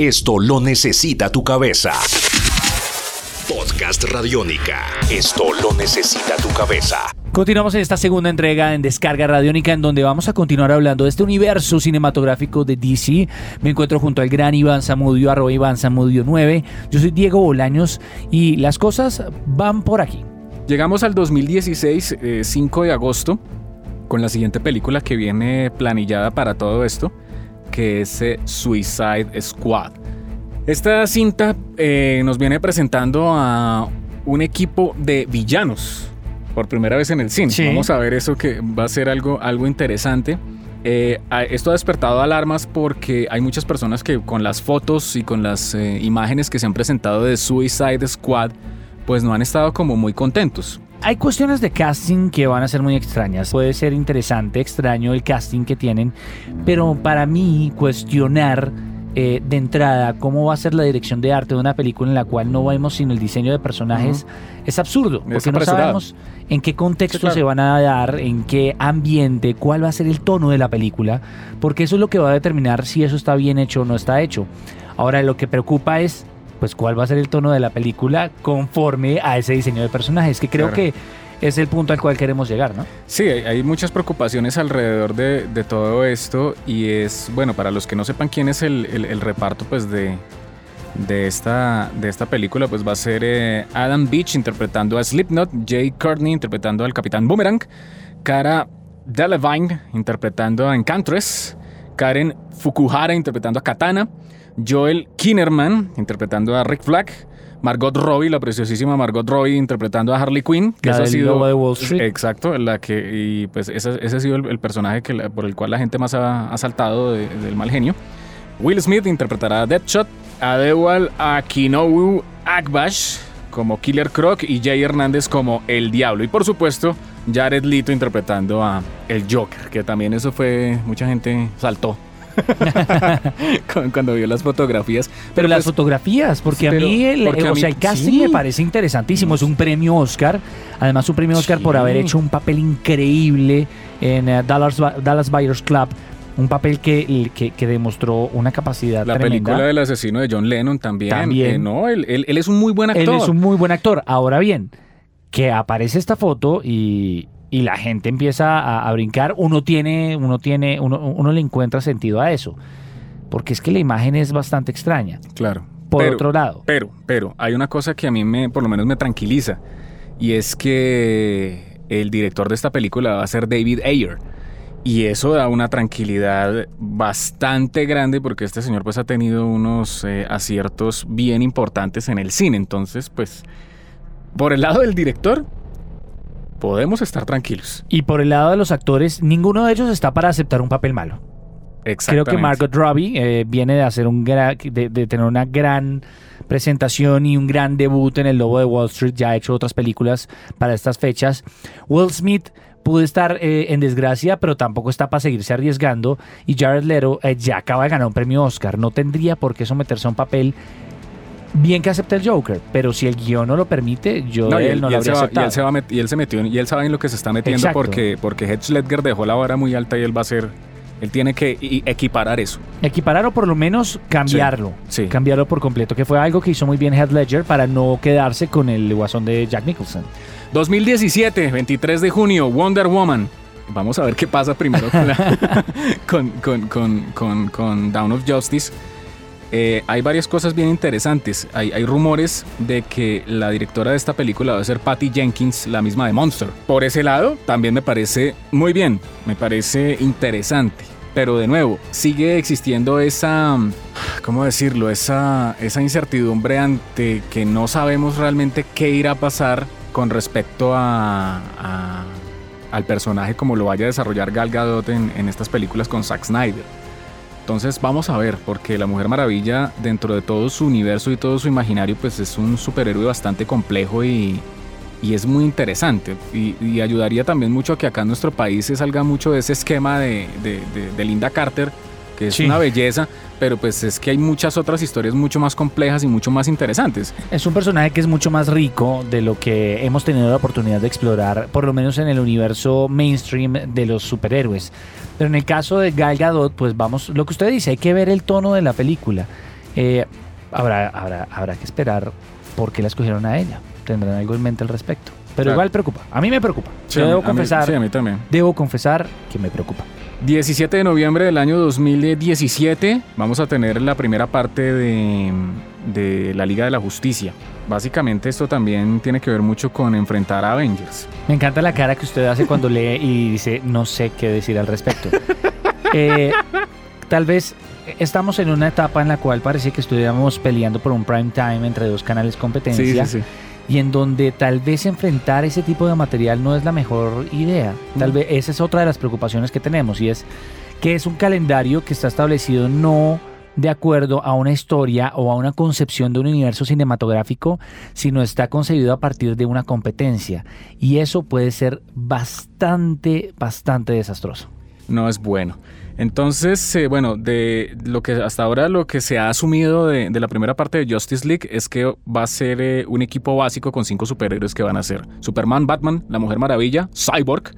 Esto lo necesita tu cabeza. Podcast Radiónica. Esto lo necesita tu cabeza. Continuamos en esta segunda entrega en Descarga Radiónica en donde vamos a continuar hablando de este universo cinematográfico de DC. Me encuentro junto al gran Iván Zamudio, arroba Iván Zamudio 9. Yo soy Diego Bolaños y las cosas van por aquí. Llegamos al 2016, 5 eh, de agosto, con la siguiente película que viene planillada para todo esto, que es eh, Suicide Squad. Esta cinta eh, nos viene presentando a un equipo de villanos por primera vez en el cine. Vamos a ver eso que va a ser algo, algo interesante. Eh, esto ha despertado alarmas porque hay muchas personas que con las fotos y con las eh, imágenes que se han presentado de Suicide Squad, pues no han estado como muy contentos. Hay cuestiones de casting que van a ser muy extrañas. Puede ser interesante, extraño el casting que tienen, pero para mí cuestionar eh, de entrada cómo va a ser la dirección de arte de una película en la cual no vemos sino el diseño de personajes es absurdo, porque no sabemos en qué contexto se van a dar, en qué ambiente, cuál va a ser el tono de la película, porque eso es lo que va a determinar si eso está bien hecho o no está hecho. Ahora lo que preocupa es pues cuál va a ser el tono de la película conforme a ese diseño de personajes, que creo que es el punto al cual queremos llegar, ¿no? Sí, hay, muchas preocupaciones alrededor de, todo esto y es, bueno, para los que no sepan quién es el, reparto, pues de, de esta, de esta película, pues va a ser eh, Adam Beach interpretando a Slipknot, Jay Courtney interpretando al Capitán Boomerang, Cara Delevingne interpretando a Encantress, Karen Fukuhara interpretando a Katana, Joel Kinnerman interpretando a Rick Flag, Margot Robbie, la preciosísima Margot Robbie interpretando a Harley Quinn, que ha sido de Wall Street. Exacto, la que y pues ese, ha sido el, personaje que por el cual la gente más ha, saltado del mal genio. Will Smith interpretará a Deadshot, Adewal Akinowu Akbash como Killer Croc y Jay Hernández como El Diablo y por supuesto Jared Leto interpretando a El Joker, que también eso fue mucha gente saltó cuando vio las fotografías. Pero, las pues, fotografías, porque a mí, el, o sea, el casting me parece interesantísimo. Es un premio Oscar. Además, un premio Oscar por haber hecho un papel increíble en eh, Dallas, Dallas Buyers Club. Un papel que, que, demostró una capacidad La película del asesino de John Lennon también. También. Eh, no, él, él, es un muy buen actor. Él es un muy buen actor. Ahora bien, que aparece esta foto y, y la gente empieza a, brincar, uno tiene, uno tiene, uno, uno, le encuentra sentido a eso. Porque es que la imagen es bastante extraña. Claro. Por otro lado. Pero, pero, hay una cosa que a mí me, por lo menos me tranquiliza. Y es que el director de esta película va a ser David Ayer. Y eso da una tranquilidad bastante grande porque este señor pues ha tenido unos eh, aciertos bien importantes en el cine. Entonces, pues, por el lado del director, podemos estar tranquilos. Y por el lado de los actores, ninguno de ellos está para aceptar un papel malo. Creo que Margot Robbie eh, viene de hacer un de, tener una gran presentación y un gran debut en El Lobo de Wall Street. Ya ha hecho otras películas para estas fechas. Will Smith pudo estar eh, en desgracia, pero tampoco está para seguirse arriesgando. Y Jared Leto eh, ya acaba de ganar un premio Oscar. No tendría por qué someterse a un papel bien que acepte el Joker, pero si el guion no lo permite, yo no, él, no lo habría aceptado. Y él, se metió, y él sabe en lo que se está metiendo porque, porque Hedge Ledger dejó la vara muy alta y él va a ser él tiene que equiparar eso. Equiparar o por lo menos cambiarlo. Sí, Cambiarlo por completo, que fue algo que hizo muy bien Heath Ledger para no quedarse con el guasón de Jack Nicholson. 2017, 23 de junio, Wonder Woman. Vamos a ver qué pasa primero con, con, con, con Down of Justice. Eh, hay varias cosas bien interesantes. Hay, rumores de que la directora de esta película va a ser Patty Jenkins, la misma de Monster. Por ese lado, también me parece muy bien, me parece interesante. Pero de nuevo, sigue existiendo esa, ¿cómo decirlo? Esa, esa incertidumbre ante que no sabemos realmente qué irá a pasar con respecto a, al personaje como lo vaya a desarrollar Gal Gadot en, en estas películas con Zack Snyder. Entonces vamos a ver, porque la Mujer Maravilla, dentro de todo su universo y todo su imaginario, pues es un superhéroe bastante complejo y, es muy interesante. Y, ayudaría también mucho a que acá en nuestro país se salga mucho de ese esquema de, Linda Carter, que es una belleza, pero pues es que hay muchas otras historias mucho más complejas y mucho más interesantes. Es un personaje que es mucho más rico de lo que hemos tenido la oportunidad de explorar, por lo menos en el universo mainstream de los superhéroes. Pero en el caso de Gal Gadot, pues vamos, lo que usted dice, hay que ver el tono de la película. Eh, habrá, habrá, habrá que esperar por qué la escogieron a ella. Tendrán algo en mente al respecto. Pero Claro. igual preocupa. A mí me preocupa. Sí, Yo debo a mí- confesar, sí, a mí también. debo confesar que me preocupa. 17 de noviembre del año 2017 vamos a tener la primera parte de, de la Liga de la Justicia. Básicamente esto también tiene que ver mucho con enfrentar a Avengers. Me encanta la cara que usted hace cuando lee y dice no sé qué decir al respecto. Eh, tal vez estamos en una etapa en la cual parece que estuviéramos peleando por un prime time entre dos canales competencia sí. Y en donde tal vez enfrentar ese tipo de material no es la mejor idea. Tal Mm. vez esa es otra de las preocupaciones que tenemos y es que es un calendario que está establecido no de acuerdo a una historia o a una concepción de un universo cinematográfico, sino está concebido a partir de una competencia. Y eso puede ser bastante, bastante desastroso. No es bueno. Entonces, eh, bueno, de lo que hasta ahora lo que se ha asumido de, la primera parte de Justice League es que va a ser eh, un equipo básico con cinco superhéroes que van a ser Superman, Batman, La Mujer Maravilla, Cyborg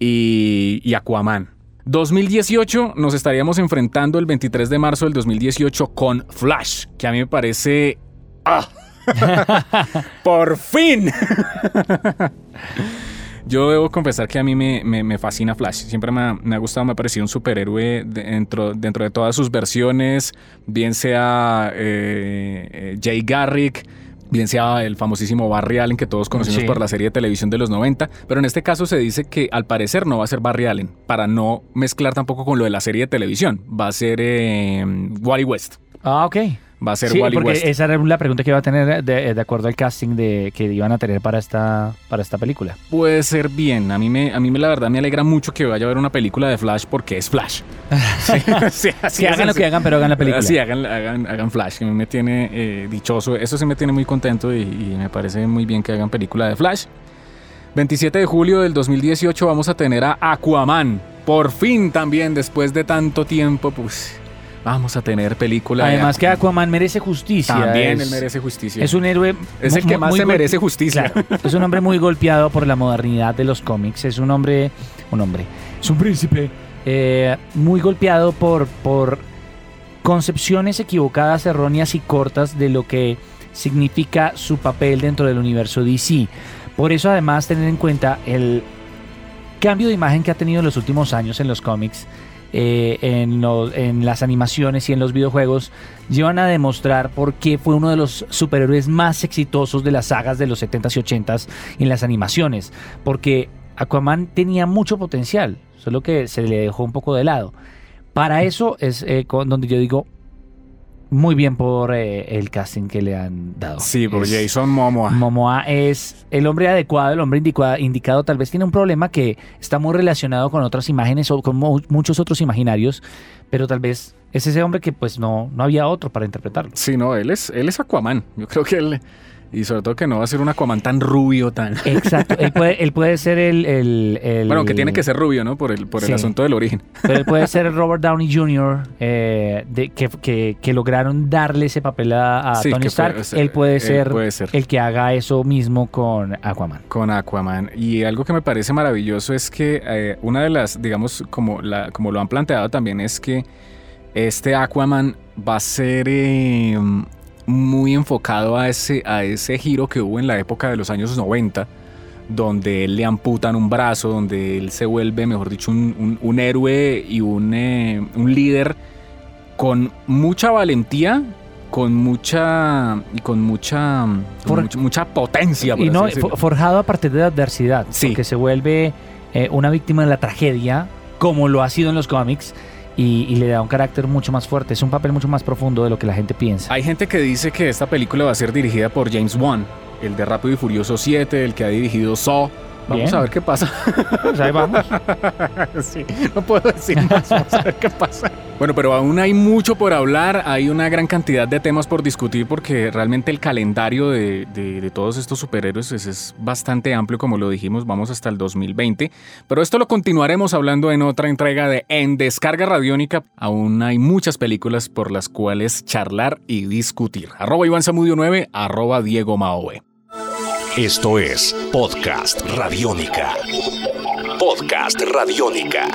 y, y Aquaman. 2018 nos estaríamos enfrentando el 23 de marzo del 2018 con Flash, que a mí me parece... ¡Ah! ¡Por fin! Yo debo confesar que a mí me, me- me fascina Flash. Siempre me ha, me ha gustado, me ha parecido un superhéroe de- dentro, dentro de todas sus versiones, bien sea eh, eh, Jay Garrick, bien sea el famosísimo Barry Allen que todos conocemos Sí. por la serie de televisión de los 90, pero en este caso se dice que al parecer no va a ser Barry Allen, para no mezclar tampoco con lo de la serie de televisión, va a ser eh, Wally West. Ah, ok. Va a ser Sí, Wally porque West. esa era la pregunta que iba a tener de, de acuerdo al casting de, que iban a tener para esta, para esta película. Puede ser bien. A mí, me, a mí me, la verdad me alegra mucho que vaya a haber una película de Flash porque es Flash. Sí, sí, así Que hagan lo que hagan, pero hagan la película. Sí, hagan, hagan, hagan Flash, que a mí me tiene eh, dichoso. Eso sí me tiene muy contento y, y me parece muy bien que hagan película de Flash. 27 de julio del 2018 vamos a tener a Aquaman. Por fin también, después de tanto tiempo, pues vamos a tener película de Además que Aquaman. Merece justicia. También es, él merece justicia. Es un héroe. Es el que más se merece justicia. Claro, es un hombre muy golpeado por la modernidad de los cómics. Es un hombre. Un hombre. Es un príncipe. eh, muy golpeado por, por concepciones equivocadas, erróneas y cortas de lo que significa su papel dentro del universo DC. Por eso, además, tener en cuenta el cambio de imagen que ha tenido en los últimos años en los cómics, eh, en, las animaciones y en los videojuegos, llevan a demostrar por qué fue uno de los superhéroes más exitosos de las sagas de los 70s y 80s en las animaciones. Porque Aquaman tenía mucho potencial, solo que se le dejó un poco de lado. Para eso es eh, donde yo digo muy bien por eh, el casting que le han dado. Sí, por Es- Jason Momoa. Momoa es el hombre adecuado, el hombre indicua- indicado. Tal vez tiene un problema que está muy relacionado con otras imágenes o con mu- muchos otros imaginarios, pero tal vez es ese hombre que pues no, no había otro para interpretarlo. Sí, no, él es, él es Aquaman. Yo creo que él. Y sobre todo que no va a ser un Aquaman tan rubio, tan. Exacto, él puede, él puede ser el, el- el- Bueno, que tiene que ser rubio, ¿no? Por el, por el Sí. asunto del origen. Pero él puede ser Robert Downey Jr., eh, de, que, que- que lograron darle ese papel a, a Sí, Tony puede Stark. ser- él puede él ser puede ser. el que haga eso mismo con Aquaman. Con Aquaman. Y algo que me parece maravilloso es que eh, una de las, digamos, como, la, como lo han planteado también, es que este Aquaman va a ser eh, muy enfocado a ese, a ese giro que hubo en la época de los años 90, donde él le amputan un brazo, donde él se vuelve, mejor dicho, un, un- un héroe y un, eh, un líder con mucha valentía. Con mucha. y con mucha. con mucha, mucha potencia. por Y no, forjado a partir de la adversidad, Sí. porque se vuelve eh, una víctima de la tragedia, como lo ha sido en los cómics, y, y le da un carácter mucho más fuerte. Es un papel mucho más profundo de lo que la gente piensa. Hay gente que dice que esta película va a ser dirigida por James Wan, el de Rápido y Furioso 7, el que ha dirigido Saw. Vamos Bien. a ver qué pasa. Pues ahí vamos. sí, no puedo decir más. Vamos a ver qué pasa. Bueno, pero aún hay mucho por hablar. Hay una gran cantidad de temas por discutir porque realmente el calendario de, de- todos estos superhéroes es, es bastante amplio, como lo dijimos. Vamos hasta el 2020. Pero esto lo continuaremos hablando en otra entrega de En Descarga Radiónica. Aún hay muchas películas por las cuales charlar y discutir. Arroba Iván Samudio 9, arroba Diego Maoe. Esto es Podcast Radiónica. Podcast Radiónica.